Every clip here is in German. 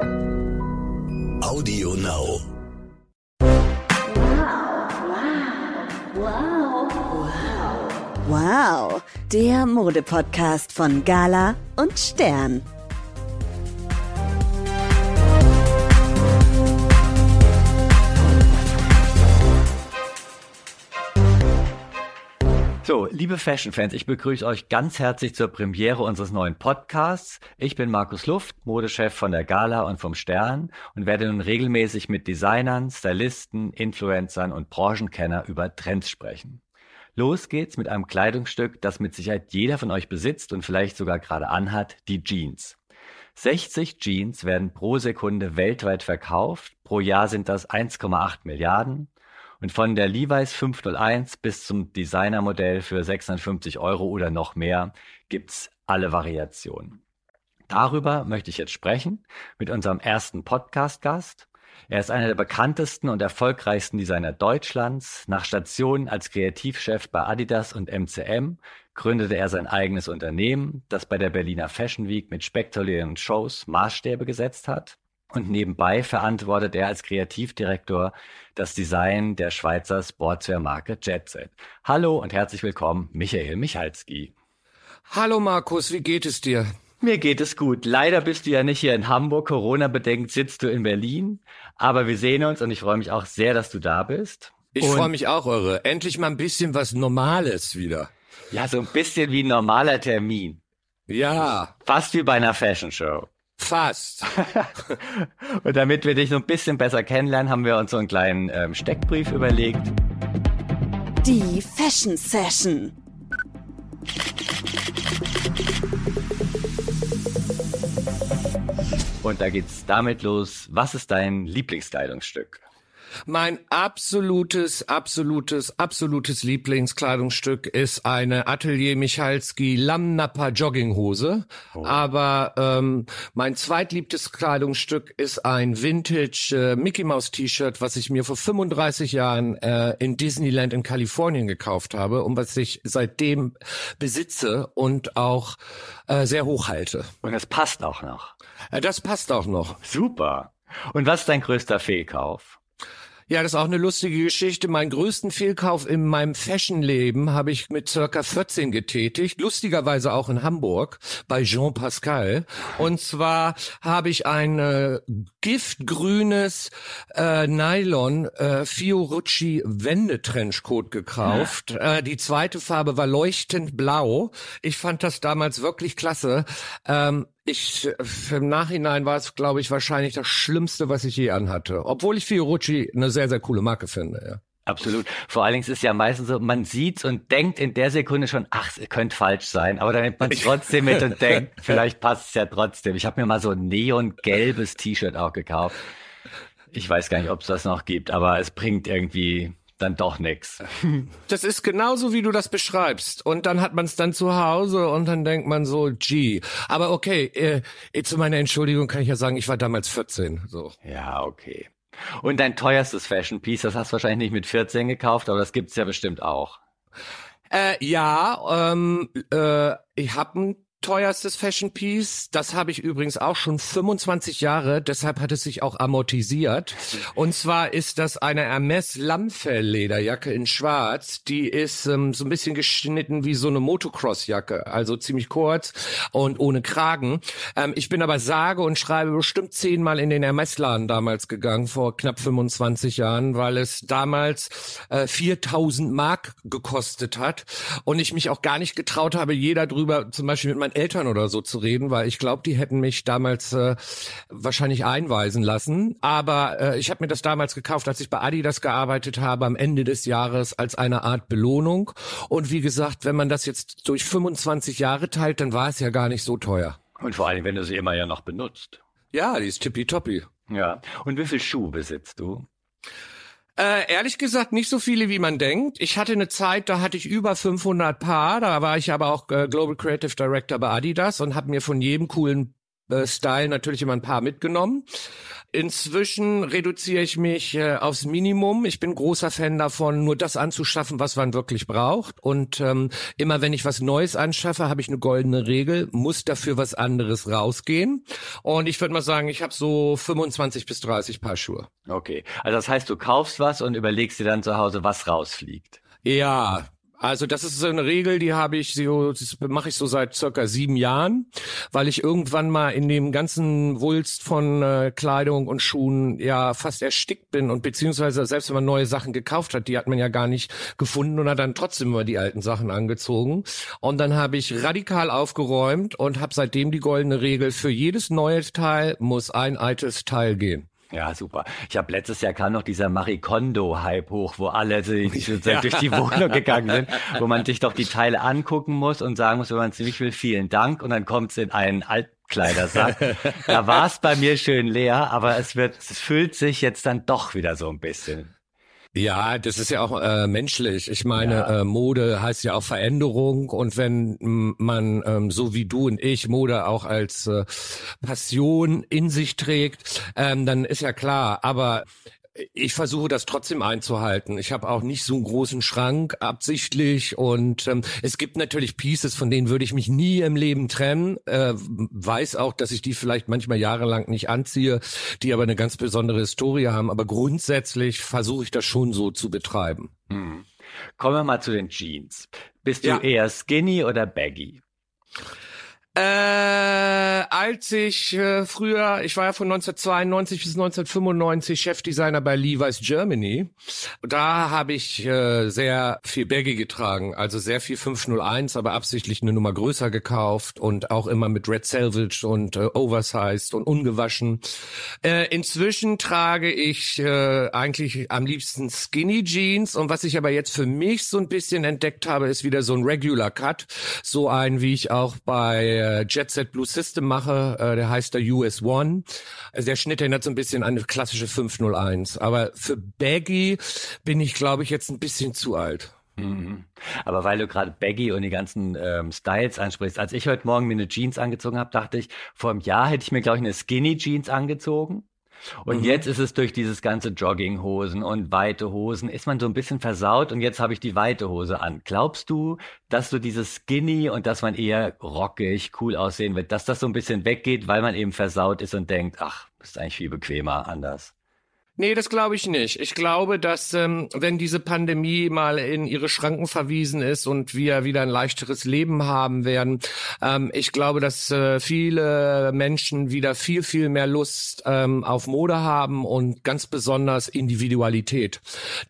Audio Now. Wow, der Modepodcast von Gala und Stern. So, liebe Fashion-Fans, ich begrüße euch ganz herzlich zur Premiere unseres neuen Podcasts. Ich bin Markus Luft, Modechef von der Gala und vom Stern und werde nun regelmäßig mit Designern, Stylisten, Influencern und Branchenkennern über Trends sprechen. Los geht's mit einem Kleidungsstück, das mit Sicherheit jeder von euch besitzt und vielleicht sogar gerade anhat, die Jeans. 60 Jeans werden pro Sekunde weltweit verkauft, pro Jahr sind das 1,8 Milliarden und von der Levi's 501 bis zum Designermodell für 650 Euro oder noch mehr gibt's alle Variationen. Darüber möchte ich jetzt sprechen mit unserem ersten Podcast-Gast. Er ist einer der bekanntesten und erfolgreichsten Designer Deutschlands. Nach Stationen als Kreativchef bei Adidas und MCM gründete er sein eigenes Unternehmen, das bei der Berliner Fashion Week mit spektakulären Shows Maßstäbe gesetzt hat. Und nebenbei verantwortet er als Kreativdirektor das Design der Schweizer Sportswear-Marke Jetset. Hallo und herzlich willkommen, Michael Michalski. Hallo Markus, wie geht es dir? Mir geht es gut. Leider bist du ja nicht hier in Hamburg. Corona-bedingt sitzt du in Berlin. Aber wir sehen uns und ich freue mich auch sehr, dass du da bist. Ich freue mich auch, eure. Endlich mal ein bisschen was Normales wieder. Ja, so ein bisschen wie ein normaler Termin. Ja. Fast wie bei einer Fashion Show. Fast. Und damit wir dich so ein bisschen besser kennenlernen, haben wir uns so einen kleinen ähm, Steckbrief überlegt. Die Fashion Session. Und da geht's damit los. Was ist dein Lieblingskleidungsstück? Mein absolutes, absolutes, absolutes Lieblingskleidungsstück ist eine Atelier Michalski Lamnapper Jogginghose. Oh. Aber ähm, mein zweitliebtes Kleidungsstück ist ein Vintage äh, Mickey Mouse T-Shirt, was ich mir vor 35 Jahren äh, in Disneyland in Kalifornien gekauft habe und was ich seitdem besitze und auch äh, sehr hoch halte. Und es passt auch noch. Äh, das passt auch noch. Super. Und was ist dein größter Fehlkauf? Ja, das ist auch eine lustige Geschichte. Meinen größten Fehlkauf in meinem Fashion-Leben habe ich mit circa 14 getätigt. Lustigerweise auch in Hamburg bei Jean Pascal. Und zwar habe ich ein äh, giftgrünes äh, Nylon äh, Fiorucci Wendetrenchcoat gekauft. Ja. Äh, die zweite Farbe war leuchtend blau. Ich fand das damals wirklich klasse. Ähm, ich, im Nachhinein war es, glaube ich, wahrscheinlich das Schlimmste, was ich je anhatte. Obwohl ich Fiorucci eine sehr, sehr coole Marke finde, ja. Absolut. Vor allen Dingen ist es ja meistens so, man sieht's und denkt in der Sekunde schon, ach, es könnte falsch sein, aber dann nimmt man trotzdem mit und denkt, vielleicht passt es ja trotzdem. Ich habe mir mal so ein neongelbes T-Shirt auch gekauft. Ich weiß gar nicht, ob es das noch gibt, aber es bringt irgendwie dann doch nix. Das ist genauso, wie du das beschreibst. Und dann hat man es dann zu Hause und dann denkt man so, gee. Aber okay, äh, zu meiner Entschuldigung kann ich ja sagen, ich war damals 14. So. Ja, okay. Und dein teuerstes Fashion Piece, das hast du wahrscheinlich nicht mit 14 gekauft, aber das gibt's ja bestimmt auch. Äh, ja, ähm, äh, ich habe ein teuerstes Fashion Piece. Das habe ich übrigens auch schon 25 Jahre, deshalb hat es sich auch amortisiert. Und zwar ist das eine Hermes Lammfell-Lederjacke in schwarz. Die ist ähm, so ein bisschen geschnitten wie so eine Motocross-Jacke, also ziemlich kurz und ohne Kragen. Ähm, ich bin aber sage und schreibe bestimmt zehnmal in den Hermes-Laden damals gegangen, vor knapp 25 Jahren, weil es damals äh, 4000 Mark gekostet hat und ich mich auch gar nicht getraut habe, jeder drüber zum Beispiel mit meinen Eltern oder so zu reden, weil ich glaube, die hätten mich damals äh, wahrscheinlich einweisen lassen. Aber äh, ich habe mir das damals gekauft, als ich bei Adidas gearbeitet habe, am Ende des Jahres als eine Art Belohnung. Und wie gesagt, wenn man das jetzt durch 25 Jahre teilt, dann war es ja gar nicht so teuer. Und vor allem, wenn du sie immer ja noch benutzt. Ja, die ist tippitoppi. Ja. Und wie viel Schuh besitzt du? Äh, ehrlich gesagt nicht so viele, wie man denkt. Ich hatte eine Zeit, da hatte ich über 500 Paar. Da war ich aber auch äh, Global Creative Director bei Adidas und habe mir von jedem coolen Style natürlich immer ein paar mitgenommen. Inzwischen reduziere ich mich äh, aufs Minimum. Ich bin großer Fan davon, nur das anzuschaffen, was man wirklich braucht. Und ähm, immer wenn ich was Neues anschaffe, habe ich eine goldene Regel, muss dafür was anderes rausgehen. Und ich würde mal sagen, ich habe so 25 bis 30 Paar Schuhe. Okay, also das heißt, du kaufst was und überlegst dir dann zu Hause, was rausfliegt. Ja, also das ist so eine Regel, die habe ich so, das mache ich so seit circa sieben Jahren, weil ich irgendwann mal in dem ganzen Wulst von äh, Kleidung und Schuhen ja fast erstickt bin und beziehungsweise selbst wenn man neue Sachen gekauft hat, die hat man ja gar nicht gefunden und hat dann trotzdem immer die alten Sachen angezogen. Und dann habe ich radikal aufgeräumt und habe seitdem die goldene Regel, für jedes neue Teil muss ein altes Teil gehen. Ja, super. Ich habe letztes Jahr kam noch dieser Marikondo-Hype hoch, wo alle ja. durch die Wohnung gegangen sind, wo man sich doch die Teile angucken muss und sagen muss, wenn man nicht will, vielen Dank und dann kommt es in einen Altkleidersack. da war es bei mir schön leer, aber es wird, es füllt sich jetzt dann doch wieder so ein bisschen. Ja, das ist ja auch äh, menschlich. Ich meine, ja. äh, Mode heißt ja auch Veränderung und wenn man ähm, so wie du und ich Mode auch als äh, Passion in sich trägt, ähm, dann ist ja klar. Aber ich versuche das trotzdem einzuhalten. Ich habe auch nicht so einen großen Schrank absichtlich und ähm, es gibt natürlich Pieces, von denen würde ich mich nie im Leben trennen. Äh, weiß auch, dass ich die vielleicht manchmal jahrelang nicht anziehe, die aber eine ganz besondere Historie haben. Aber grundsätzlich versuche ich das schon so zu betreiben. Hm. Kommen wir mal zu den Jeans. Bist du ja. eher skinny oder baggy? Äh, als ich äh, früher, ich war ja von 1992 bis 1995 Chefdesigner bei Levi's Germany. Da habe ich äh, sehr viel Baggy getragen, also sehr viel 501, aber absichtlich eine Nummer größer gekauft und auch immer mit Red Salvage und äh, Oversized und ungewaschen. Äh, inzwischen trage ich äh, eigentlich am liebsten Skinny Jeans und was ich aber jetzt für mich so ein bisschen entdeckt habe, ist wieder so ein Regular Cut, so ein wie ich auch bei äh, Jet Set Blue System mache, äh, der heißt der US One. Also der Schnitt erinnert so ein bisschen an eine klassische 501. Aber für Baggy bin ich, glaube ich, jetzt ein bisschen zu alt. Mhm. Aber weil du gerade Baggy und die ganzen ähm, Styles ansprichst, als ich heute Morgen mir eine Jeans angezogen habe, dachte ich, vor einem Jahr hätte ich mir, glaube ich, eine Skinny Jeans angezogen. Und mhm. jetzt ist es durch dieses ganze Jogginghosen und weite Hosen, ist man so ein bisschen versaut und jetzt habe ich die weite Hose an. Glaubst du, dass du dieses Skinny und dass man eher rockig, cool aussehen wird, dass das so ein bisschen weggeht, weil man eben versaut ist und denkt, ach, ist eigentlich viel bequemer anders? Nee, das glaube ich nicht. Ich glaube, dass ähm, wenn diese Pandemie mal in ihre Schranken verwiesen ist und wir wieder ein leichteres Leben haben werden, ähm, ich glaube, dass äh, viele Menschen wieder viel, viel mehr Lust ähm, auf Mode haben und ganz besonders Individualität.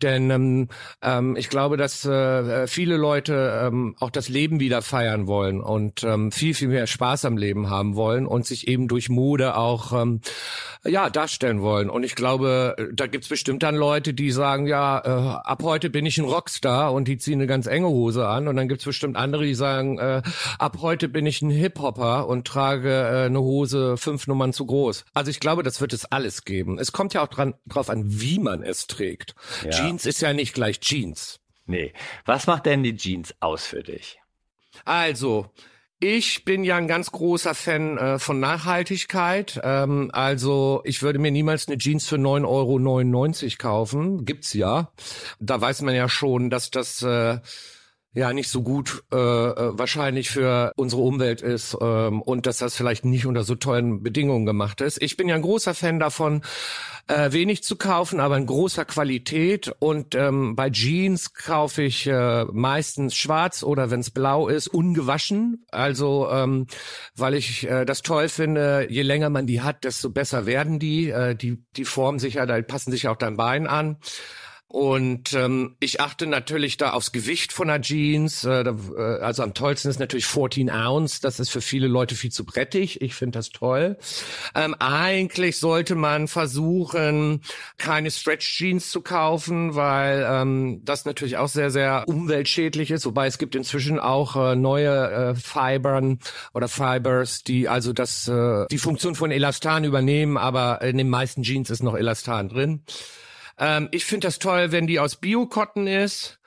Denn ähm, ähm, ich glaube, dass äh, viele Leute ähm, auch das Leben wieder feiern wollen und ähm, viel, viel mehr Spaß am Leben haben wollen und sich eben durch Mode auch ähm, ja darstellen wollen. Und ich glaube, da gibt's bestimmt dann Leute, die sagen, ja, äh, ab heute bin ich ein Rockstar und die ziehen eine ganz enge Hose an. Und dann gibt's bestimmt andere, die sagen, äh, ab heute bin ich ein Hip-Hopper und trage äh, eine Hose fünf Nummern zu groß. Also ich glaube, das wird es alles geben. Es kommt ja auch dran, drauf an, wie man es trägt. Ja. Jeans ist ja nicht gleich Jeans. Nee. Was macht denn die Jeans aus für dich? Also, ich bin ja ein ganz großer Fan äh, von Nachhaltigkeit. Ähm, also ich würde mir niemals eine Jeans für 9,99 Euro kaufen. Gibt's ja. Da weiß man ja schon, dass das äh, ja nicht so gut äh, äh, wahrscheinlich für unsere Umwelt ist ähm, und dass das vielleicht nicht unter so tollen Bedingungen gemacht ist. Ich bin ja ein großer Fan davon, äh, wenig zu kaufen, aber in großer Qualität. Und ähm, bei Jeans kaufe ich äh, meistens schwarz oder wenn es blau ist, ungewaschen. Also ähm, weil ich äh, das toll finde, je länger man die hat, desto besser werden die. Äh, die, die formen sich ja, da passen sich auch dein Bein an. Und ähm, ich achte natürlich da aufs Gewicht von der Jeans. Äh, äh, also am tollsten ist natürlich 14 Ounce. Das ist für viele Leute viel zu brettig. Ich finde das toll. Ähm, eigentlich sollte man versuchen, keine Stretch Jeans zu kaufen, weil ähm, das natürlich auch sehr, sehr umweltschädlich ist. Wobei es gibt inzwischen auch äh, neue äh, Fibern oder Fibers, die also das äh, die Funktion von Elastan übernehmen, aber in den meisten Jeans ist noch Elastan drin. Ähm, ich finde das toll, wenn die aus Bio-Cotton ist.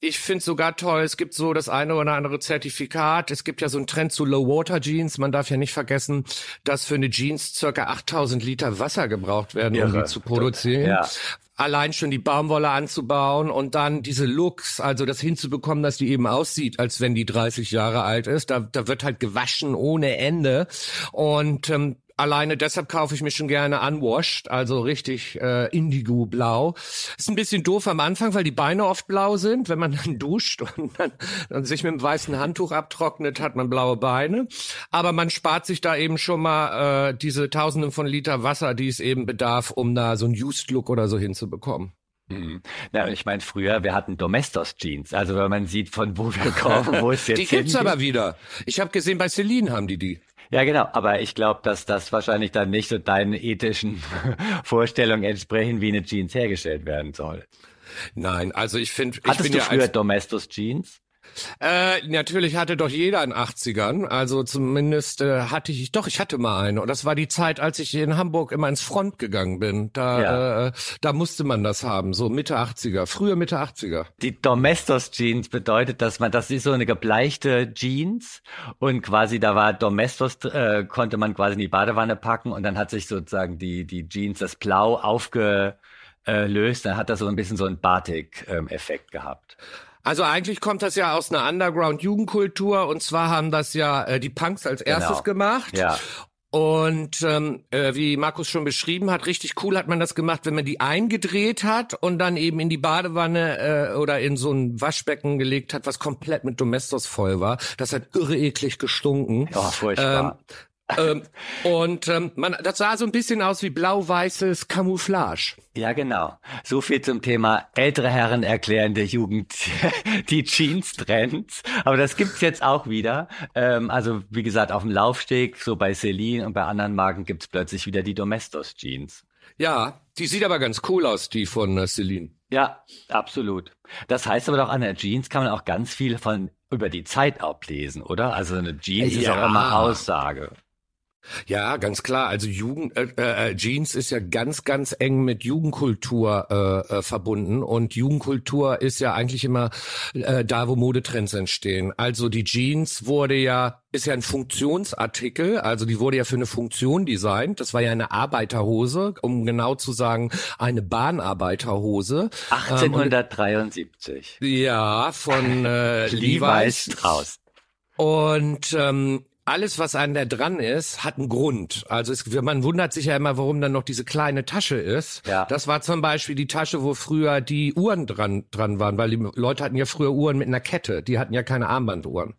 Ich finde sogar toll, es gibt so das eine oder andere Zertifikat. Es gibt ja so einen Trend zu Low-Water-Jeans. Man darf ja nicht vergessen, dass für eine Jeans circa 8000 Liter Wasser gebraucht werden, um die zu produzieren. Ja. Allein schon die Baumwolle anzubauen und dann diese Looks, also das hinzubekommen, dass die eben aussieht, als wenn die 30 Jahre alt ist. Da, da wird halt gewaschen ohne Ende. Und ähm, Alleine deshalb kaufe ich mir schon gerne unwashed, also richtig äh, indigo-blau. Ist ein bisschen doof am Anfang, weil die Beine oft blau sind. Wenn man dann duscht und dann, dann sich mit einem weißen Handtuch abtrocknet, hat man blaue Beine. Aber man spart sich da eben schon mal äh, diese Tausenden von Liter Wasser, die es eben bedarf, um da so einen Used-Look oder so hinzubekommen. Mhm. Na, ich meine, früher, wir hatten Domestos-Jeans. Also wenn man sieht, von wo wir kommen, wo es jetzt Die gibt's hingeht. aber wieder. Ich habe gesehen, bei Celine haben die die. Ja, genau. Aber ich glaube, dass das wahrscheinlich dann nicht so deinen ethischen Vorstellungen entsprechen, wie eine Jeans hergestellt werden soll. Nein, also ich finde, ich Hattest bin du ja früher als, Domestos-Jeans? Äh, natürlich hatte doch jeder in 80ern. Also zumindest äh, hatte ich, doch, ich hatte mal eine. Und das war die Zeit, als ich in Hamburg immer ins Front gegangen bin. Da, Ja. äh, da musste man das haben, so Mitte 80er, früher Mitte 80er. Die Domestos Jeans bedeutet, dass man, das ist so eine gebleichte Jeans und quasi da war Domestos, äh, konnte man quasi in die Badewanne packen und dann hat sich sozusagen die, die Jeans, das Blau aufgelöst, dann hat das so ein bisschen so einen Batik-Effekt gehabt. Also eigentlich kommt das ja aus einer Underground-Jugendkultur und zwar haben das ja äh, die Punks als erstes Genau. gemacht. Ja. Und ähm, äh, wie Markus schon beschrieben hat, richtig cool hat man das gemacht, wenn man die eingedreht hat und dann eben in die Badewanne äh, oder in so ein Waschbecken gelegt hat, was komplett mit Domestos voll war. Das hat irre eklig gestunken. Oh, furchtbar. ähm, und ähm, man, das sah so ein bisschen aus wie blau-weißes Camouflage. Ja, genau. So viel zum Thema ältere Herren erklären der Jugend die Jeans-Trends. Aber das gibt's jetzt auch wieder. Ähm, also wie gesagt, auf dem Laufsteg, so bei Celine und bei anderen Marken gibt's plötzlich wieder die Domestos-Jeans. Ja, die sieht aber ganz cool aus, die von äh, Celine. Ja, absolut. Das heißt aber doch, an der Jeans kann man auch ganz viel von über die Zeit ablesen, oder? Also eine Jeans ist Ja. auch immer Aussage. Ja, ganz klar. Also Jugend, äh, äh, Jeans ist ja ganz, ganz eng mit Jugendkultur äh, äh, verbunden und Jugendkultur ist ja eigentlich immer äh, da, wo Modetrends entstehen. Also die Jeans wurde ja ist ja ein Funktionsartikel, also die wurde ja für eine Funktion designt. Das war ja eine Arbeiterhose, um genau zu sagen, eine Bahnarbeiterhose. Ähm, und- 1873. ja, von äh, Levi's Levi's. Strauss. Und ähm, alles, was an der dran ist, hat einen Grund. Also es, man wundert sich ja immer, warum dann noch diese kleine Tasche ist. Ja. Das war zum Beispiel die Tasche, wo früher die Uhren dran, dran waren, weil die Leute hatten ja früher Uhren mit einer Kette. Die hatten ja keine Armbanduhren.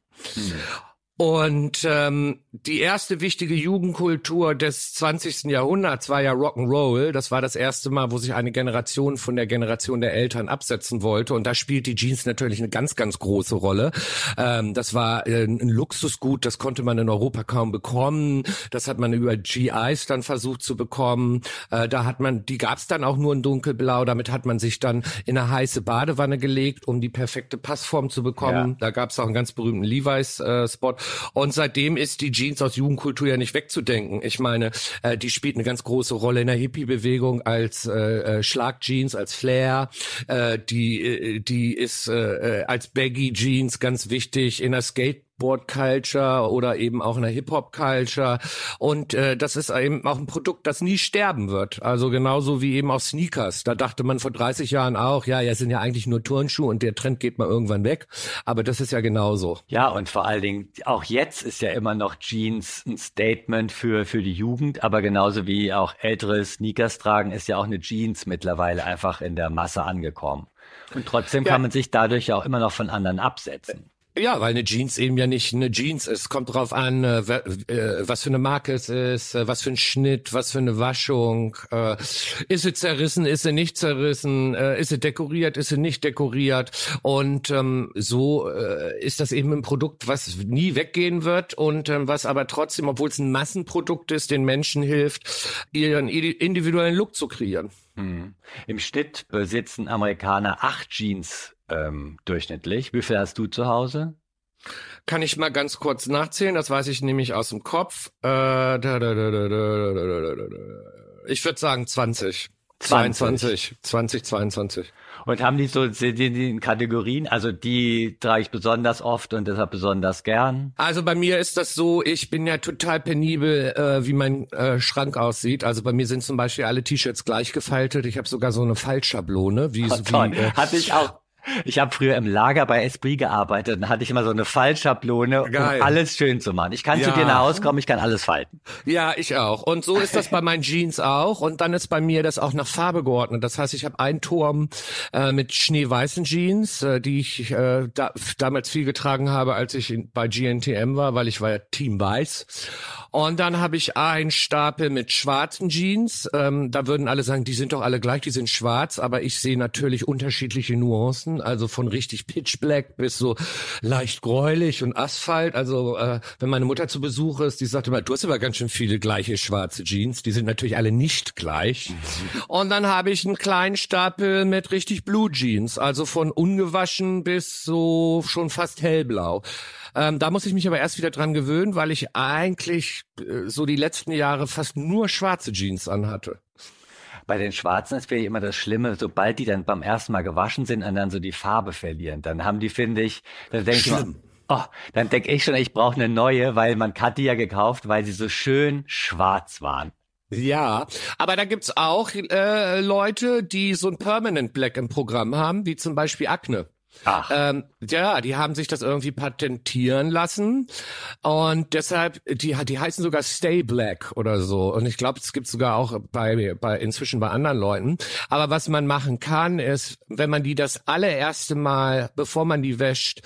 Und ähm, die erste wichtige Jugendkultur des 20. Jahrhunderts war ja Rock'n'Roll. Das war das erste Mal, wo sich eine Generation von der Generation der Eltern absetzen wollte. Und da spielt die Jeans natürlich eine ganz, ganz große Rolle. Ähm, das war äh, ein Luxusgut, das konnte man in Europa kaum bekommen. Das hat man über GIs dann versucht zu bekommen. Äh, da hat man, die gab's dann auch nur in dunkelblau. Damit hat man sich dann in eine heiße Badewanne gelegt, um die perfekte Passform zu bekommen. Ja. Da gab's auch einen ganz berühmten Levi's-Spot. Und seitdem ist die Jeans aus Jugendkultur ja nicht wegzudenken. Ich meine, äh, die spielt eine ganz große Rolle in der Hippie-Bewegung als äh, äh, Schlagjeans, als Flair. Äh, die, äh, die ist äh, äh, als Baggy Jeans ganz wichtig in der Skateboard Culture oder eben auch in der Hip Hop Culture und äh, das ist eben auch ein Produkt, das nie sterben wird. Also genauso wie eben auch Sneakers. Da dachte man vor 30 Jahren auch, ja, ja, sind ja eigentlich nur Turnschuhe und der Trend geht mal irgendwann weg. Aber das ist ja genauso. Ja, und vor allen Dingen, auch jetzt ist ja immer noch Jeans ein Statement für, für die Jugend, aber genauso wie auch ältere Sneakers tragen, ist ja auch eine Jeans mittlerweile einfach in der Masse angekommen. Und trotzdem Ja. kann man sich dadurch ja auch immer noch von anderen absetzen. Ja, weil eine Jeans eben ja nicht eine Jeans ist. Kommt drauf an, äh, äh, was für eine Marke es ist, äh, was für ein Schnitt, was für eine Waschung. Ist sie zerrissen, ist sie nicht zerrissen, ist sie dekoriert, ist sie nicht dekoriert. Und ähm, so ist das eben ein Produkt, was nie weggehen wird und ähm, was aber trotzdem, obwohl es ein Massenprodukt ist, den Menschen hilft, ihren indi- individuellen Look zu kreieren. Mhm. Im Schnitt besitzen Amerikaner acht Jeans ähm, durchschnittlich. Wie viel hast du zu Hause? Kann ich mal ganz kurz nachzählen, das weiß ich nämlich aus dem Kopf. Äh, da, da, da, da, da, da, da, da. ich würde sagen 20. 22, 2022. Und haben die so sind die in Kategorien, also die trage ich besonders oft und deshalb besonders gern? Also bei mir ist das so, ich bin ja total penibel, äh, wie mein äh, Schrank aussieht. Also bei mir sind zum Beispiel alle T-Shirts gleich gefaltet. Ich habe sogar so eine Fallschablone, wie, Oh, wie äh, Hatte ich auch. Ich habe früher im Lager bei Esprit gearbeitet und hatte ich immer so eine Fallschablone, Geil. um alles schön zu machen. Ich kann zu Ja. dir nach Hause kommen, ich kann alles falten. Ja, ich auch. Und so ist das bei meinen Jeans auch. Und dann ist bei mir das auch nach Farbe geordnet. Das heißt, ich habe einen Turm äh, mit schneeweißen Jeans, äh, die ich äh, da, damals viel getragen habe, als ich in, bei GNTM war, weil ich war ja Team Weiß. Und dann habe ich einen Stapel mit schwarzen Jeans. Ähm, da würden alle sagen, die sind doch alle gleich, die sind schwarz. Aber ich sehe natürlich unterschiedliche Nuancen. Also von richtig pitch black bis so leicht gräulich und Asphalt. Also äh, wenn meine Mutter zu Besuch ist, die sagt immer, du hast aber ganz schön viele gleiche schwarze Jeans. Die sind natürlich alle nicht gleich. Und dann habe ich einen kleinen Stapel mit richtig Blue Jeans. Also von ungewaschen bis so schon fast hellblau. Ähm, da muss ich mich aber erst wieder dran gewöhnen, weil ich eigentlich äh, so die letzten Jahre fast nur schwarze Jeans anhatte. Bei den Schwarzen ist wirklich immer das Schlimme, sobald die dann beim ersten Mal gewaschen sind und dann so die Farbe verlieren, dann haben die, finde ich, dann denke ich, Schlimm. oh, dann denke ich schon, ich brauche eine neue, weil man hat die ja gekauft, weil sie so schön schwarz waren. Ja, aber da gibt's auch äh, Leute, die so ein Permanent Black im Programm haben, wie zum Beispiel Akne. Ach, Ähm, ja, die haben sich das irgendwie patentieren lassen und deshalb, die, die heißen sogar Stay Black oder so. Und ich glaube, es gibt sogar auch bei, bei inzwischen bei anderen Leuten. Aber was man machen kann, ist, wenn man die das allererste Mal, bevor man die wäscht,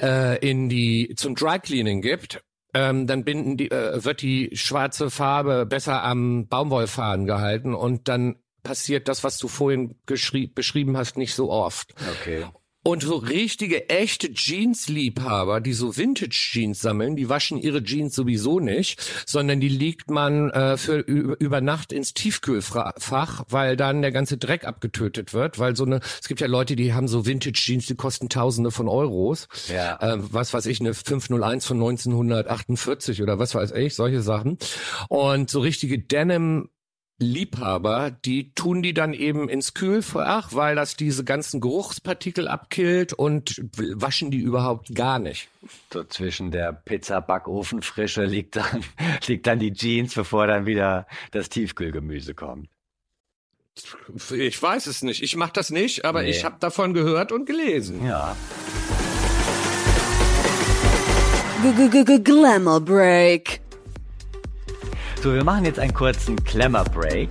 äh, in die zum Dry Cleaning gibt, ähm, dann binden die, äh, wird die schwarze Farbe besser am Baumwollfaden gehalten und dann passiert das, was du vorhin beschrieben hast, nicht so oft. okay. Und so richtige, echte Jeans-Liebhaber, die so Vintage-Jeans sammeln, die waschen ihre Jeans sowieso nicht, sondern die legt man äh, für über Nacht ins Tiefkühlfach, weil dann der ganze Dreck abgetötet wird. Weil so eine, es gibt ja Leute, die haben so Vintage-Jeans, die kosten Tausende von Euros. Ja. Ähm, was weiß ich, eine 501 von 1948 oder was weiß ich, solche Sachen. Und so richtige Denim Liebhaber, die tun die dann eben ins Kühlfach, weil das diese ganzen Geruchspartikel abkillt und waschen die überhaupt gar nicht. So zwischen der Pizza-Backofenfrische liegt dann, liegt dann die Jeans, bevor dann wieder das Tiefkühlgemüse kommt. Ich weiß es nicht. Ich mache das nicht, aber Nee. ich habe davon gehört und gelesen. Ja. G -g -g -g Glamour Break. So, wir machen jetzt einen kurzen Glamour-Break.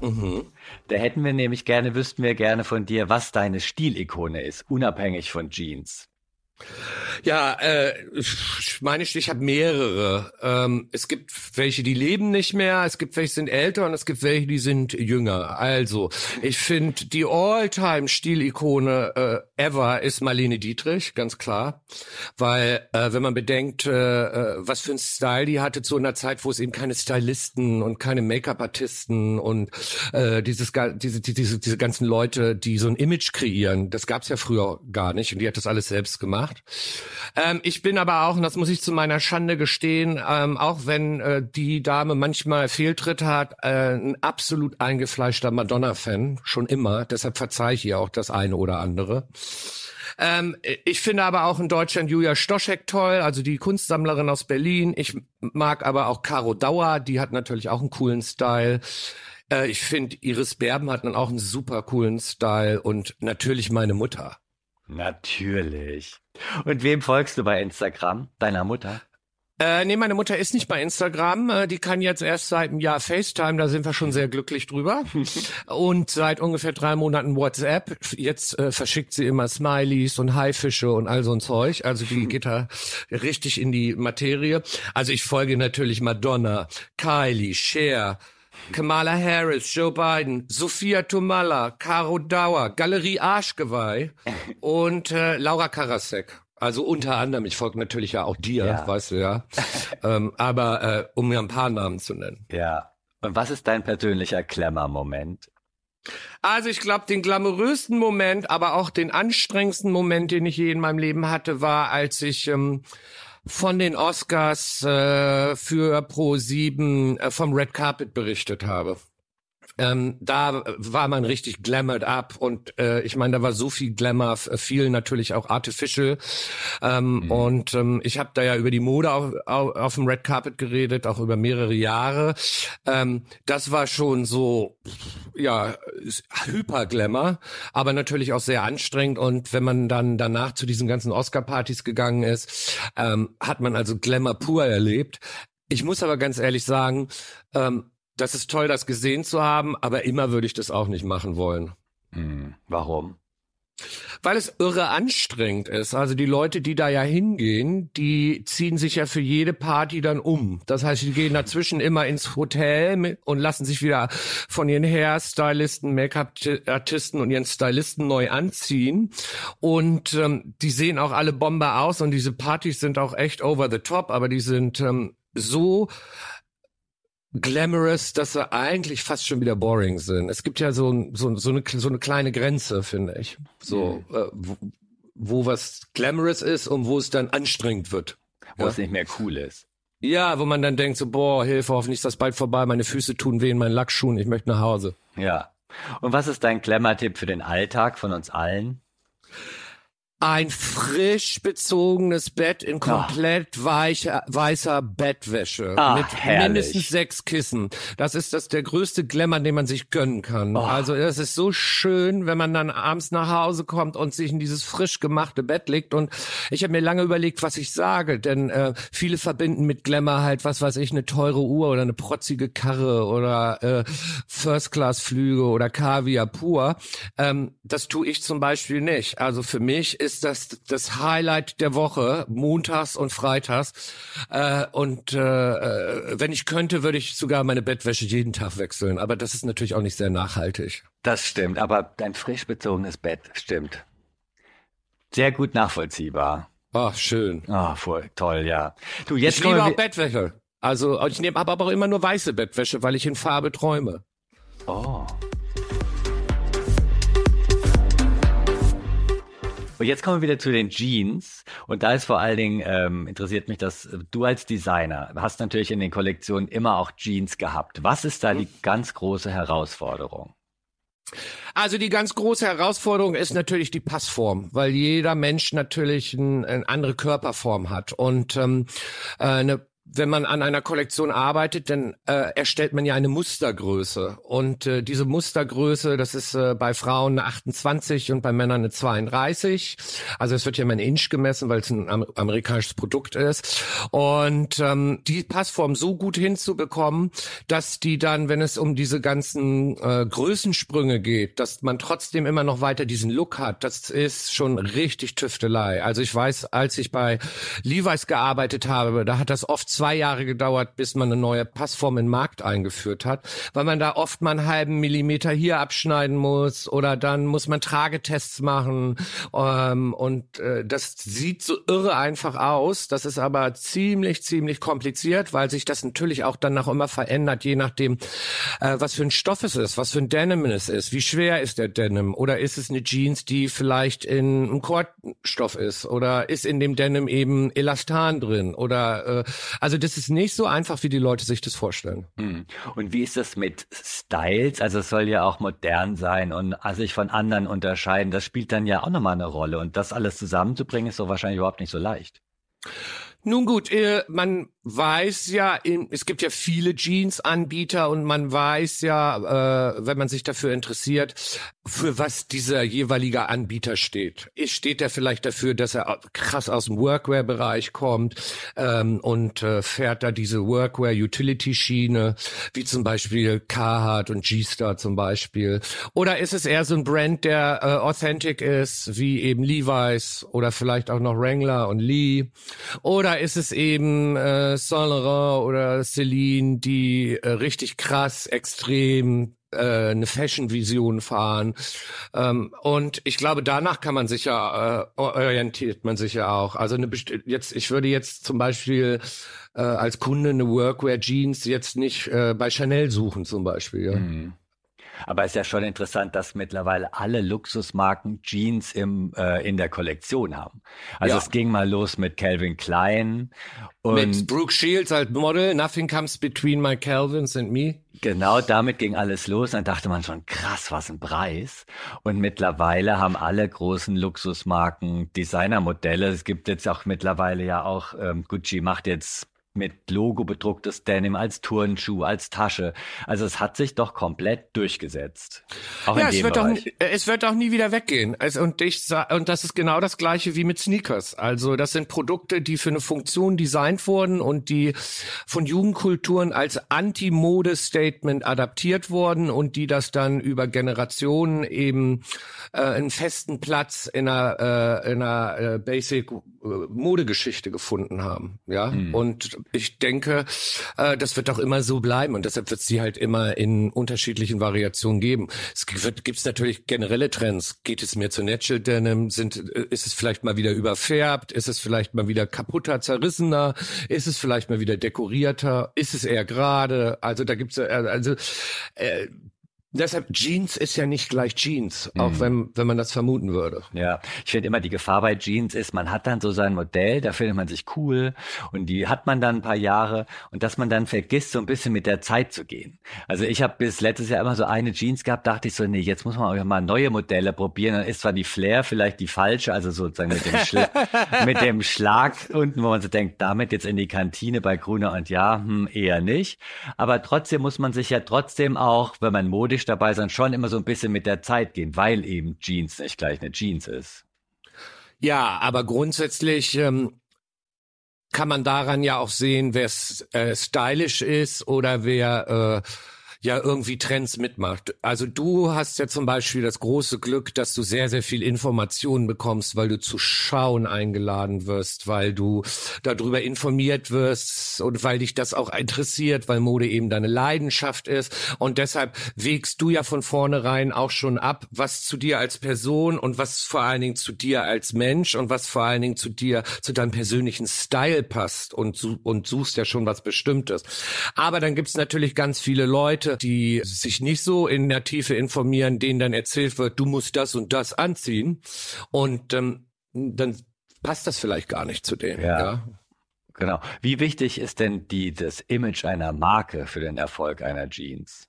Mhm. Da hätten wir nämlich gerne, wüssten wir gerne von dir, was deine Stilikone ist, unabhängig von Jeans. Ja, äh, meine, ich, ich habe mehrere. Ähm, es gibt welche, die leben nicht mehr, es gibt welche, die sind älter und es gibt welche, die sind jünger. Also, ich finde, die All-Time-Stilikone äh, ever ist Marlene Dietrich, ganz klar. Weil, äh, wenn man bedenkt, äh, äh, was für ein Style die hatte zu einer Zeit, wo es eben keine Stylisten und keine Make-up-Artisten und äh, dieses, diese, die- diese, diese ganzen Leute, die so ein Image kreieren, das gab's ja früher gar nicht und die hat das alles selbst gemacht. Ähm, ich bin aber auch, und das muss ich zu meiner Schande gestehen, ähm, auch wenn äh, die Dame manchmal Fehltritt hat, äh, ein absolut eingefleischter Madonna-Fan, schon immer. Deshalb verzeih ich ihr auch das eine oder andere. Ähm, ich finde aber auch in Deutschland Julia Stoschek toll, also die Kunstsammlerin aus Berlin. Ich mag aber auch Caro Dauer, die hat natürlich auch einen coolen Style. Äh, ich finde Iris Berben hat dann auch einen super coolen Style und natürlich meine Mutter. Natürlich. Und wem folgst du bei Instagram? Deiner Mutter? Äh, nee, meine Mutter ist nicht bei Instagram. Äh, die kann jetzt erst seit einem Jahr FaceTime, da sind wir schon sehr glücklich drüber. und seit ungefähr drei Monaten WhatsApp. Jetzt äh, verschickt sie immer Smileys und Haifische und all so ein Zeug. Also die geht da richtig in die Materie. Also ich folge natürlich Madonna, Kylie, Cher, Kamala Harris, Joe Biden, Sophia Tomalla, Caro Dauer, Galerie Arschgeweih und äh, Laura Karasek. Also unter anderem, ich folge natürlich ja auch dir, Ja. weißt du ja. ähm, aber äh, um mir ein paar Namen zu nennen. Ja. Und was ist dein persönlicher Glamour-Moment? Also ich glaube, den glamourösten Moment, aber auch den anstrengendsten Moment, den ich je in meinem Leben hatte, war, als ich ähm, von den Oscars äh, für Pro 7 äh, vom Red Carpet berichtet habe. Ähm, da war man richtig glamoured up und äh, ich meine, da war so viel Glamour, viel natürlich auch artificial ähm, mhm. und ähm, ich habe da ja über die Mode auf, auf, auf, dem Red Carpet geredet, auch über mehrere Jahre. Ähm, das war schon so, ja, hyper Glamour, aber natürlich auch sehr anstrengend und wenn man dann danach zu diesen ganzen Oscar-Partys gegangen ist, ähm, hat man also Glamour pur erlebt. Ich muss aber ganz ehrlich sagen, ähm, das ist toll, das gesehen zu haben, aber immer würde ich das auch nicht machen wollen. Hm, warum? Weil es irre anstrengend ist. Also die Leute, die da ja hingehen, die ziehen sich ja für jede Party dann um. Das heißt, die gehen dazwischen immer ins Hotel und lassen sich wieder von ihren Hairstylisten, Make-up-Artisten und ihren Stylisten neu anziehen. Und ähm, die sehen auch alle Bombe aus und diese Partys sind auch echt over the top, aber die sind ähm, so glamorous, dass sie eigentlich fast schon wieder boring sind. Es gibt ja so, so, so, eine, so eine kleine Grenze, finde ich. So, mhm. äh, wo, wo was glamorous ist und wo es dann anstrengend wird. Wo ja? es nicht mehr cool ist. Ja, wo man dann denkt so, boah, Hilfe, hoffentlich ist das bald vorbei, meine Füße tun weh in meinen Lackschuhen, ich möchte nach Hause. Ja. Und was ist dein Glamour-Tipp für den Alltag von uns allen? Ein frisch bezogenes Bett in komplett oh. weicher, weißer Bettwäsche Ach, mit herrlich. mindestens sechs Kissen. Das ist das der größte Glamour, den man sich gönnen kann. Oh. Also das ist so schön, wenn man dann abends nach Hause kommt und sich in dieses frisch gemachte Bett legt. Und ich habe mir lange überlegt, was ich sage, denn äh, viele verbinden mit Glamour halt was weiß ich, eine teure Uhr oder eine protzige Karre oder äh, First-Class-Flüge oder Kaviar pur. Ähm, das tue ich zum Beispiel nicht. Also für mich ist das das Highlight der Woche, montags und freitags. Äh, und äh, äh, wenn ich könnte, würde ich sogar meine Bettwäsche jeden Tag wechseln. Aber das ist natürlich auch nicht sehr nachhaltig. Das stimmt, aber dein frisch bezogenes Bett stimmt. Sehr gut nachvollziehbar. Ach, schön. Ah, voll toll, ja. Du, jetzt ich liebe auch Bettwäsche. Also ich nehme aber auch immer nur weiße Bettwäsche, weil ich in Farbe träume. Oh. Und jetzt kommen wir wieder zu den Jeans. Und da ist vor allen Dingen, ähm, interessiert mich, dass äh, du als Designer hast natürlich in den Kollektionen immer auch Jeans gehabt. Was ist da die ganz große Herausforderung? Also die ganz große Herausforderung ist natürlich die Passform, weil jeder Mensch natürlich ein, eine andere Körperform hat und ähm, äh, eine wenn man an einer Kollektion arbeitet, dann äh, erstellt man ja eine Mustergröße. Und äh, diese Mustergröße, das ist äh, bei Frauen eine 28 und bei Männern eine 32. Also es wird ja immer in Inch gemessen, weil es ein amerikanisches Produkt ist. Und ähm, die Passform so gut hinzubekommen, dass die dann, wenn es um diese ganzen äh, Größensprünge geht, dass man trotzdem immer noch weiter diesen Look hat, das ist schon richtig Tüftelei. Also ich weiß, als ich bei Levi's gearbeitet habe, da hat das oft zwei Jahre gedauert, bis man eine neue Passform in den Markt eingeführt hat, weil man da oft mal einen halben Millimeter hier abschneiden muss oder dann muss man Tragetests machen. Ähm, und äh, das sieht so irre einfach aus. Das ist aber ziemlich, ziemlich kompliziert, weil sich das natürlich auch dann noch immer verändert, je nachdem, äh, was für ein Stoff es ist, was für ein Denim es ist, wie schwer ist der Denim? Oder ist es eine Jeans, die vielleicht in einem Kordstoff ist? Oder ist in dem Denim eben Elastan drin? Oder äh, also das ist nicht so einfach, wie die Leute sich das vorstellen. Hm. Und wie ist das mit Styles? Also es soll ja auch modern sein und sich von anderen unterscheiden. Das spielt dann ja auch nochmal eine Rolle. Und das alles zusammenzubringen, ist so wahrscheinlich überhaupt nicht so leicht. Nun gut, äh, man weiß ja, es gibt ja viele Jeans-Anbieter und man weiß ja, äh, wenn man sich dafür interessiert, für was dieser jeweilige Anbieter steht. Steht er vielleicht dafür, dass er krass aus dem Workwear-Bereich kommt ähm, und äh, fährt da diese Workwear-Utility-Schiene, wie zum Beispiel Carhartt und G-Star zum Beispiel? Oder ist es eher so ein Brand, der äh, authentic ist, wie eben Levi's oder vielleicht auch noch Wrangler und Lee? Oder ist es eben äh, Saint Laurent oder Celine, die äh, richtig krass, extrem äh, eine Fashion-Vision fahren. Ähm, und ich glaube, danach kann man sich ja, äh, orientiert man sich ja auch. Also eine jetzt, ich würde jetzt zum Beispiel äh, als Kunde eine Workwear Jeans jetzt nicht äh, bei Chanel suchen zum Beispiel. Ja. Mhm. Aber es ist ja schon interessant, dass mittlerweile alle Luxusmarken Jeans im, äh, in der Kollektion haben. Also Ja. es ging mal los mit Calvin Klein und Mit Brooke Shields als Model, Nothing Comes Between My Calvins and Me. Genau, damit ging alles los. Dann dachte man schon, krass, was ein Preis. Und mittlerweile haben alle großen Luxusmarken Designermodelle. Es gibt jetzt auch mittlerweile ja auch, ähm, Gucci macht jetzt mit Logo bedrucktes Denim als Turnschuh, als Tasche. Also es hat sich doch komplett durchgesetzt. Auch Ja, in es dem wird, auch, Bereich. es wird auch nie wieder weggehen. Also, und, ich, und das ist genau das gleiche wie mit Sneakers. Also das sind Produkte, die für eine Funktion designt wurden und die von Jugendkulturen als Anti-Mode-Statement adaptiert wurden und die das dann über Generationen eben äh, einen festen Platz in einer, äh, in einer äh, Basic äh, Modegeschichte gefunden haben. Ja, und ich denke, äh, das wird auch immer so bleiben und deshalb wird es die halt immer in unterschiedlichen Variationen geben. Es gibt gibt's natürlich generelle Trends. Geht es mehr zu Natural Denim? Sind, äh, ist es vielleicht mal wieder überfärbt? Ist es vielleicht mal wieder kaputter, zerrissener? Ist es vielleicht mal wieder dekorierter? Ist es eher gerade? Also da gibt's äh, also äh, Deshalb Jeans ist ja nicht gleich Jeans, auch wenn, wenn man das vermuten würde. Ja, ich finde immer die Gefahr bei Jeans ist, man hat dann so sein Modell, da findet man sich cool und die hat man dann ein paar Jahre und dass man dann vergisst, so ein bisschen mit der Zeit zu gehen. Also ich habe bis letztes Jahr immer so eine Jeans gehabt, dachte ich so, nee, jetzt muss man auch mal neue Modelle probieren. Dann ist zwar die Flair vielleicht die falsche, also sozusagen mit dem, Schla mit dem Schlag unten, wo man so denkt, damit jetzt in die Kantine bei Gruner und Ja, hm, eher nicht. Aber trotzdem muss man sich ja trotzdem auch, wenn man modisch dabei ist, dann schon immer so ein bisschen mit der Zeit gehen, weil eben Jeans nicht gleich eine Jeans ist. Ja, aber grundsätzlich ähm, kann man daran ja auch sehen, wer äh, stylisch ist oder wer äh, ja irgendwie Trends mitmacht. Also du hast ja zum Beispiel das große Glück, dass du sehr, sehr viel Informationen bekommst, weil du zu Schauen eingeladen wirst, weil du darüber informiert wirst und weil dich das auch interessiert, weil Mode eben deine Leidenschaft ist. Und deshalb wägst du ja von vornherein auch schon ab, was zu dir als Person und was vor allen Dingen zu dir als Mensch und was vor allen Dingen zu dir, zu deinem persönlichen Style passt und, und suchst ja schon was Bestimmtes. Aber dann gibt's natürlich ganz viele Leute, die sich nicht so in der Tiefe informieren, denen dann erzählt wird, du musst das und das anziehen. Und ähm, dann passt das vielleicht gar nicht zu denen. Ja. ja? Genau. Wie wichtig ist denn die, das Image einer Marke für den Erfolg einer Jeans?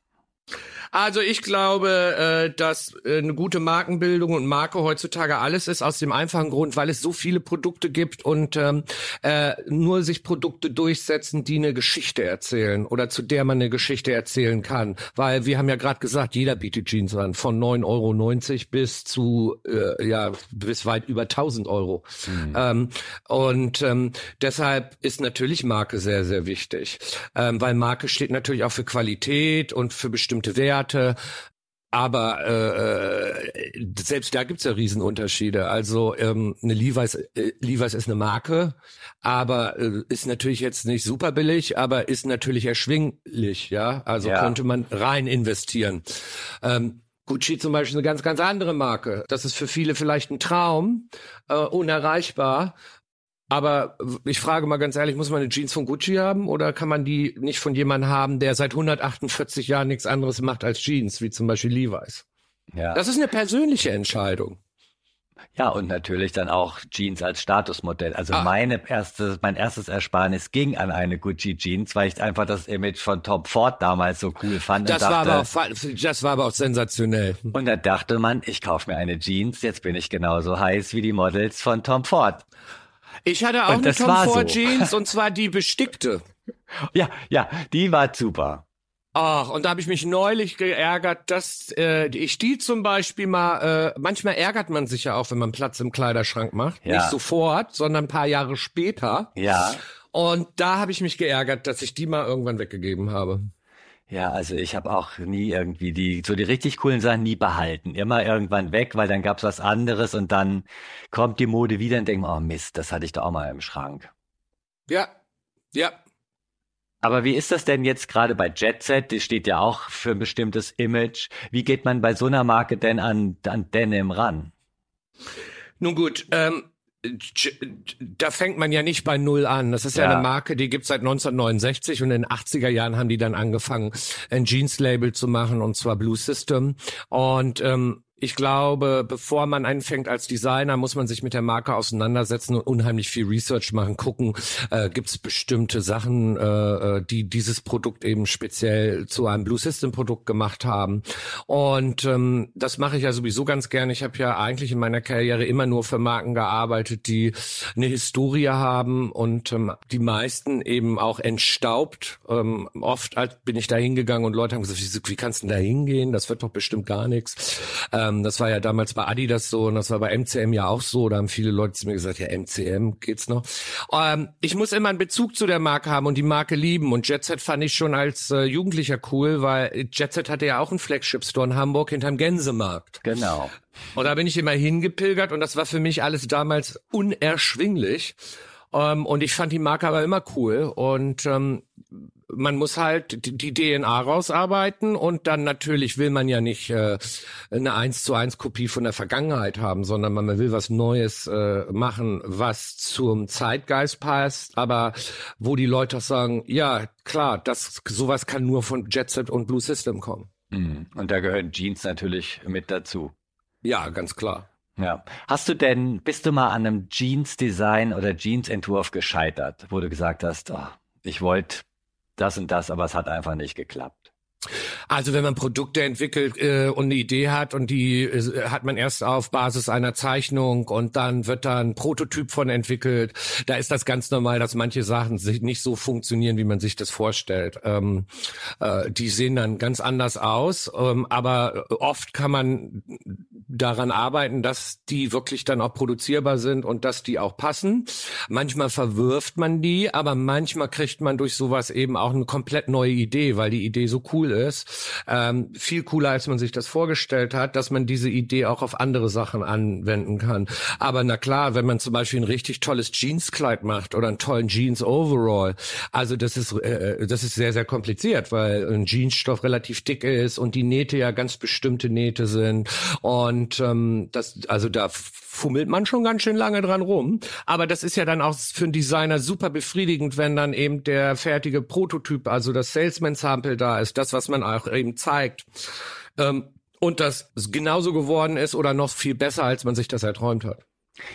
Also ich glaube, äh, dass äh, eine gute Markenbildung und Marke heutzutage alles ist aus dem einfachen Grund, weil es so viele Produkte gibt und ähm, äh, nur sich Produkte durchsetzen, die eine Geschichte erzählen oder zu der man eine Geschichte erzählen kann. Weil wir haben ja gerade gesagt, jeder bietet Jeans an, von 9,90 Euro bis zu äh, ja bis weit über 1000 Euro. Ähm, und ähm, deshalb ist natürlich Marke sehr, sehr wichtig, ähm, weil Marke steht natürlich auch für Qualität und für bestimmte Werte. Aber äh, äh, selbst da gibt's ja Riesenunterschiede. Also ähm, eine Levi's, äh, Levi's ist eine Marke, aber äh, ist natürlich jetzt nicht super billig, aber ist natürlich erschwinglich. Ja, also Ja. könnte man rein investieren. Ähm, Gucci zum Beispiel ist eine ganz, ganz andere Marke. Das ist für viele vielleicht ein Traum, äh, unerreichbar. Aber ich frage mal ganz ehrlich, muss man eine Jeans von Gucci haben oder kann man die nicht von jemandem haben, der seit 148 Jahren nichts anderes macht als Jeans, wie zum Beispiel Levi's? Ja. Das ist eine persönliche Entscheidung. ja, und natürlich dann auch Jeans als Statusmodell. Also Ah. meine erste, mein erstes Ersparnis ging an eine Gucci Jeans, weil ich einfach das Image von Tom Ford damals so cool fand. Das und war, dachte, aber auch, das war aber auch sensationell. und da dachte man, ich kaufe mir eine Jeans, jetzt bin ich genauso heiß wie die Models von Tom Ford. Ich hatte auch Und eine Tom Ford so. Jeans und zwar die bestickte. Ja, ja, die war super. Ach, und da habe ich mich neulich geärgert, dass äh, ich die zum Beispiel mal, äh, manchmal ärgert man sich ja auch, wenn man Platz im Kleiderschrank macht. Ja. Nicht sofort, sondern ein paar Jahre später. Ja. Und da habe ich mich geärgert, dass ich die mal irgendwann weggegeben habe. Ja, also ich habe auch nie irgendwie die, so die richtig coolen Sachen nie behalten. Immer irgendwann weg, weil dann gab's was anderes und dann kommt die Mode wieder und denkt, man, oh Mist, das hatte ich doch auch mal im Schrank. Ja, ja. Aber wie ist das denn jetzt gerade bei Jet Set? Die steht ja auch für ein bestimmtes Image. Wie geht man bei so einer Marke denn an, an Denim ran? Nun gut, ähm, da fängt man ja nicht bei Null an. Das ist ja, ja eine Marke, die gibt's seit 1969 und in den 80er Jahren haben die dann angefangen, ein Jeans-Label zu machen und zwar Blue System. Und ähm, ich glaube, bevor man anfängt als Designer, muss man sich mit der Marke auseinandersetzen und unheimlich viel Research machen, gucken, äh, gibt es bestimmte Sachen, äh, äh, die dieses Produkt eben speziell zu einem Blue System Produkt gemacht haben. Und ähm, das mache ich ja sowieso ganz gerne. Ich habe ja eigentlich in meiner Karriere immer nur für Marken gearbeitet, die eine Historie haben und ähm, die meisten eben auch entstaubt. Ähm, oft bin ich da hingegangen und Leute haben gesagt, wie, kannst du denn da hingehen? Das wird doch bestimmt gar nichts. Äh, ähm, das war ja damals bei Adidas so und das war bei MCM ja auch so. Da haben viele Leute zu mir gesagt, ja, MCM geht's noch. Ähm, ich muss immer einen Bezug zu der Marke haben und die Marke lieben. Und Jetset fand ich schon als äh, Jugendlicher cool, weil Jetset hatte ja auch einen Flagship-Store in Hamburg hinterm Gänsemarkt. Genau. Und da bin ich immer hingepilgert und das war für mich alles damals unerschwinglich. Ähm, und ich fand die Marke aber immer cool. Und ähm, man muss halt die, die DNA rausarbeiten und dann natürlich will man ja nicht äh, eine eins zu eins Kopie von der Vergangenheit haben, sondern man will was Neues äh, machen, was zum Zeitgeist passt, aber wo die Leute auch sagen, ja klar, das sowas kann nur von Jet Set und Blue System kommen. Mhm. Und da gehören Jeans natürlich mit dazu. Ja, ganz klar. Ja. Hast du denn, bist du mal an einem Jeans-Design oder Jeans-Entwurf gescheitert, wo du gesagt hast, oh, ich wollte das und das, aber es hat einfach nicht geklappt. Also wenn man Produkte entwickelt äh, und eine Idee hat und die äh, hat man erst auf Basis einer Zeichnung und dann wird da ein Prototyp von entwickelt, da ist das ganz normal, dass manche Sachen sich nicht so funktionieren, wie man sich das vorstellt. Ähm, äh, die sehen dann ganz anders aus, ähm, aber oft kann man daran arbeiten, dass die wirklich dann auch produzierbar sind und dass die auch passen. Manchmal verwirft man die, aber manchmal kriegt man durch sowas eben auch eine komplett neue Idee, weil die Idee so cool ist. Ähm, viel cooler, als man sich das vorgestellt hat, dass man diese Idee auch auf andere Sachen anwenden kann. Aber na klar, wenn man zum Beispiel ein richtig tolles Jeanskleid macht oder einen tollen Jeans Overall, also das ist, äh, äh, das ist sehr, sehr kompliziert, weil ein Jeansstoff relativ dick ist und die Nähte ja ganz bestimmte Nähte sind und und ähm, das, also da fummelt man schon ganz schön lange dran rum. Aber das ist ja dann auch für einen Designer super befriedigend, wenn dann eben der fertige Prototyp, also das Salesman-Sample da ist, das, was man auch eben zeigt. Ähm, und das genauso geworden ist oder noch viel besser, als man sich das erträumt hat.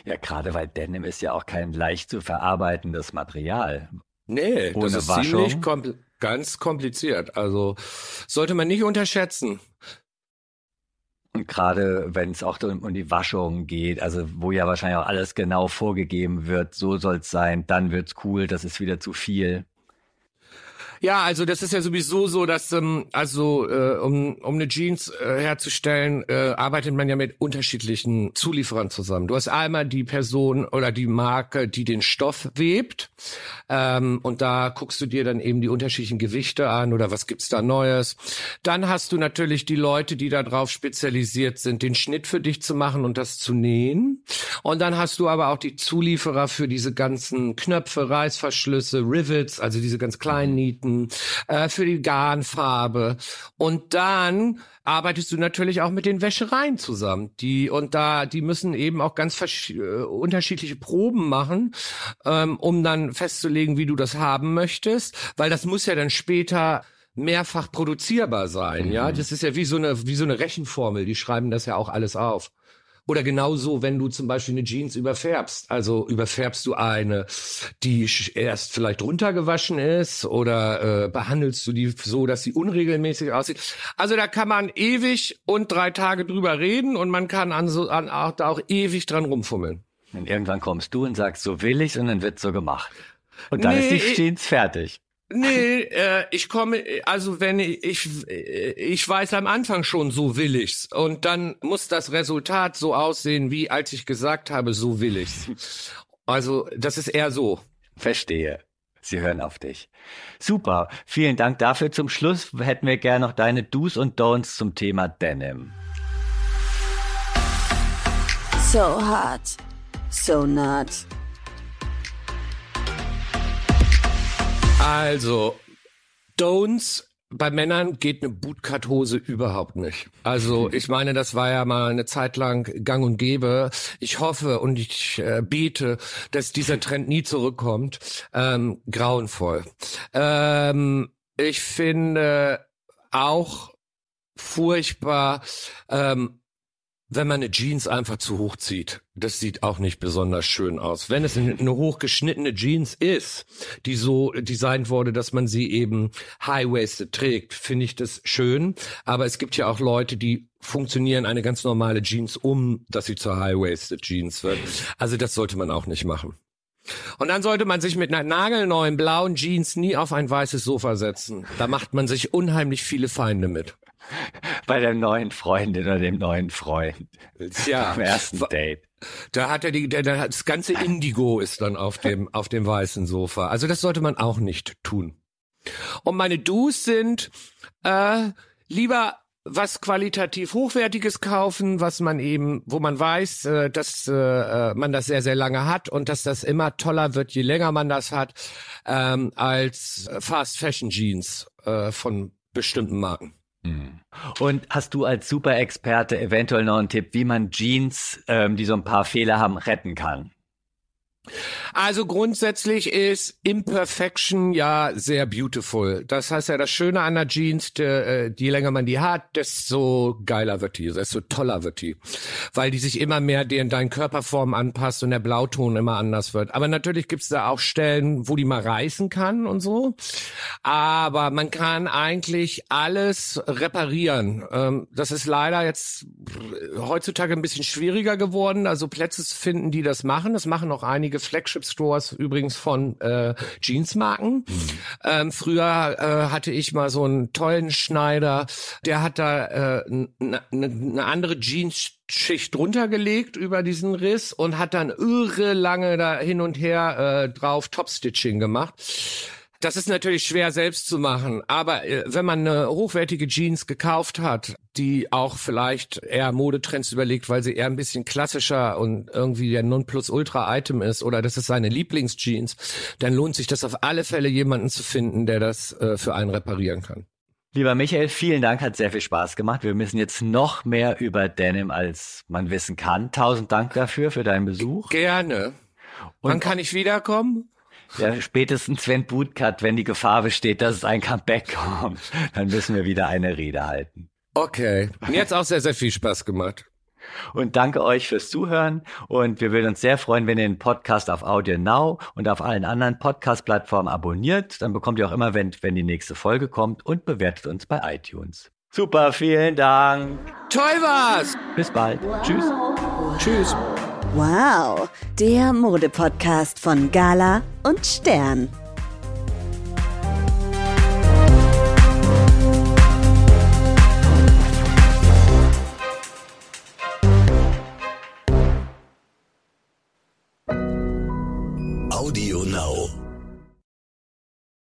Ja, gerade weil Denim ist ja auch kein leicht zu verarbeitendes Material. Nee, Ohne das ist Waschung. ziemlich kompl ganz kompliziert. Also sollte man nicht unterschätzen. Und gerade wenn es auch um, um, die Waschung geht, also wo ja wahrscheinlich auch alles genau vorgegeben wird, so soll es sein, dann wird's cool, das ist wieder zu viel. Ja, also das ist ja sowieso so, dass ähm, also äh, um, um eine Jeans äh, herzustellen, äh, arbeitet man ja mit unterschiedlichen Zulieferern zusammen. Du hast einmal die Person oder die Marke, die den Stoff webt, ähm, und da guckst du dir dann eben die unterschiedlichen Gewichte an oder was gibt's da Neues. Dann hast du natürlich die Leute, die darauf spezialisiert sind, den Schnitt für dich zu machen und das zu nähen. Und dann hast du aber auch die Zulieferer für diese ganzen Knöpfe, Reißverschlüsse, Rivets, also diese ganz kleinen Nieten Farben, äh, für die Garnfarbe. Und dann arbeitest du natürlich auch mit den Wäschereien zusammen. Die und da, die müssen eben auch ganz äh, unterschiedliche Proben machen, ähm, um dann festzulegen, wie du das haben möchtest, weil das muss ja dann später mehrfach produzierbar sein, mhm. ja. Das ist ja wie so eine, wie so eine Rechenformel. Die schreiben das ja auch alles auf. Oder genauso, wenn du zum Beispiel eine Jeans überfärbst. Also überfärbst du eine, die erst vielleicht runtergewaschen ist oder äh, behandelst du die so, dass sie unregelmäßig aussieht. Also da kann man ewig und drei Tage drüber reden und man kann an so, an, auch, da auch ewig dran rumfummeln. Und irgendwann kommst du und sagst, so will ich und dann wird so gemacht. Und dann nee, ist die Jeans fertig. Nee, äh, ich komme, also wenn ich, ich, ich weiß am Anfang schon, so will ich's. Und dann muss das Resultat so aussehen, wie als ich gesagt habe, so will ich's. Also, das ist eher so. Verstehe. Sie hören auf dich. Super. Vielen Dank dafür. Zum Schluss hätten wir gerne noch deine Do's und Don'ts zum Thema Denim. So hot. So not. Also, Don'ts bei Männern geht eine Bootcut-Hose überhaupt nicht. Also ich meine, das war ja mal eine Zeit lang gang und gäbe. Ich hoffe und ich äh, bete, dass dieser Trend nie zurückkommt. Ähm, grauenvoll. Ähm, ich finde auch furchtbar, ähm, wenn man eine Jeans einfach zu hoch zieht. Das sieht auch nicht besonders schön aus. Wenn es eine hochgeschnittene Jeans ist, die so designt wurde, dass man sie eben high-waisted trägt, finde ich das schön. Aber es gibt ja auch Leute, die funktionieren eine ganz normale Jeans um, dass sie zur high-waisted Jeans wird. Also das sollte man auch nicht machen. Und dann sollte man sich mit einer nagelneuen blauen Jeans nie auf ein weißes Sofa setzen. Da macht man sich unheimlich viele Feinde mit. Bei der neuen Freundin oder dem neuen Freund. Ja. Am ersten Date. Da hat er die, der, der, das ganze Indigo ist dann auf dem, auf dem weißen Sofa. Also das sollte man auch nicht tun. Und meine Do's sind, äh, lieber was qualitativ hochwertiges kaufen, was man eben, wo man weiß, äh, dass äh, äh, man das sehr sehr lange hat und dass das immer toller wird, je länger man das hat, ähm, als Fast Fashion Jeans äh, von bestimmten Marken. Mhm. Und hast du als Super-Experte eventuell noch einen Tipp, wie man Jeans, ähm, die so ein paar Fehler haben, retten kann? Also grundsätzlich ist Imperfection ja sehr beautiful. Das heißt ja, das Schöne an der Jeans, die, äh, je länger man die hat, desto geiler wird die, desto toller wird die. Weil die sich immer mehr in deinen Körperform anpasst und der Blauton immer anders wird. Aber natürlich gibt's da auch Stellen, wo die mal reißen kann und so. Aber man kann eigentlich alles reparieren. Ähm, das ist leider jetzt heutzutage ein bisschen schwieriger geworden, also Plätze zu finden, die das machen. Das machen auch einige Flagship-Stores übrigens von äh, Jeansmarken. Mhm. Ähm, früher äh, hatte ich mal so einen tollen Schneider, der hat da eine äh, ne, ne andere Jeans Schicht drunter gelegt über diesen Riss und hat dann irre lange da hin und her äh, drauf Topstitching gemacht. Das ist natürlich schwer selbst zu machen, aber äh, wenn man eine hochwertige Jeans gekauft hat, die auch vielleicht eher Modetrends überlegt, weil sie eher ein bisschen klassischer und irgendwie der Nonplusultra-Item ist oder das ist seine Lieblingsjeans, dann lohnt sich das auf alle Fälle jemanden zu finden, der das äh, für einen reparieren kann. Lieber Michael, vielen Dank, hat sehr viel Spaß gemacht. Wir müssen jetzt noch mehr über Denim, als man wissen kann. Tausend Dank dafür, für deinen Besuch. Gerne. Und Wann kann ich wiederkommen? Ja, spätestens wenn Bootcut, wenn die Gefahr besteht, dass es ein Comeback kommt, dann müssen wir wieder eine Rede halten. Okay. Mir hat's auch sehr, sehr viel Spaß gemacht. Und danke euch fürs Zuhören. Und wir würden uns sehr freuen, wenn ihr den Podcast auf Audio Now und auf allen anderen Podcast-Plattformen abonniert. Dann bekommt ihr auch immer, wenn, wenn die nächste Folge kommt und bewertet uns bei iTunes. Super, vielen Dank. Toll war's. Bis bald. Tschüss. Tschüss. Wow, der Mode-Podcast von Gala und Stern.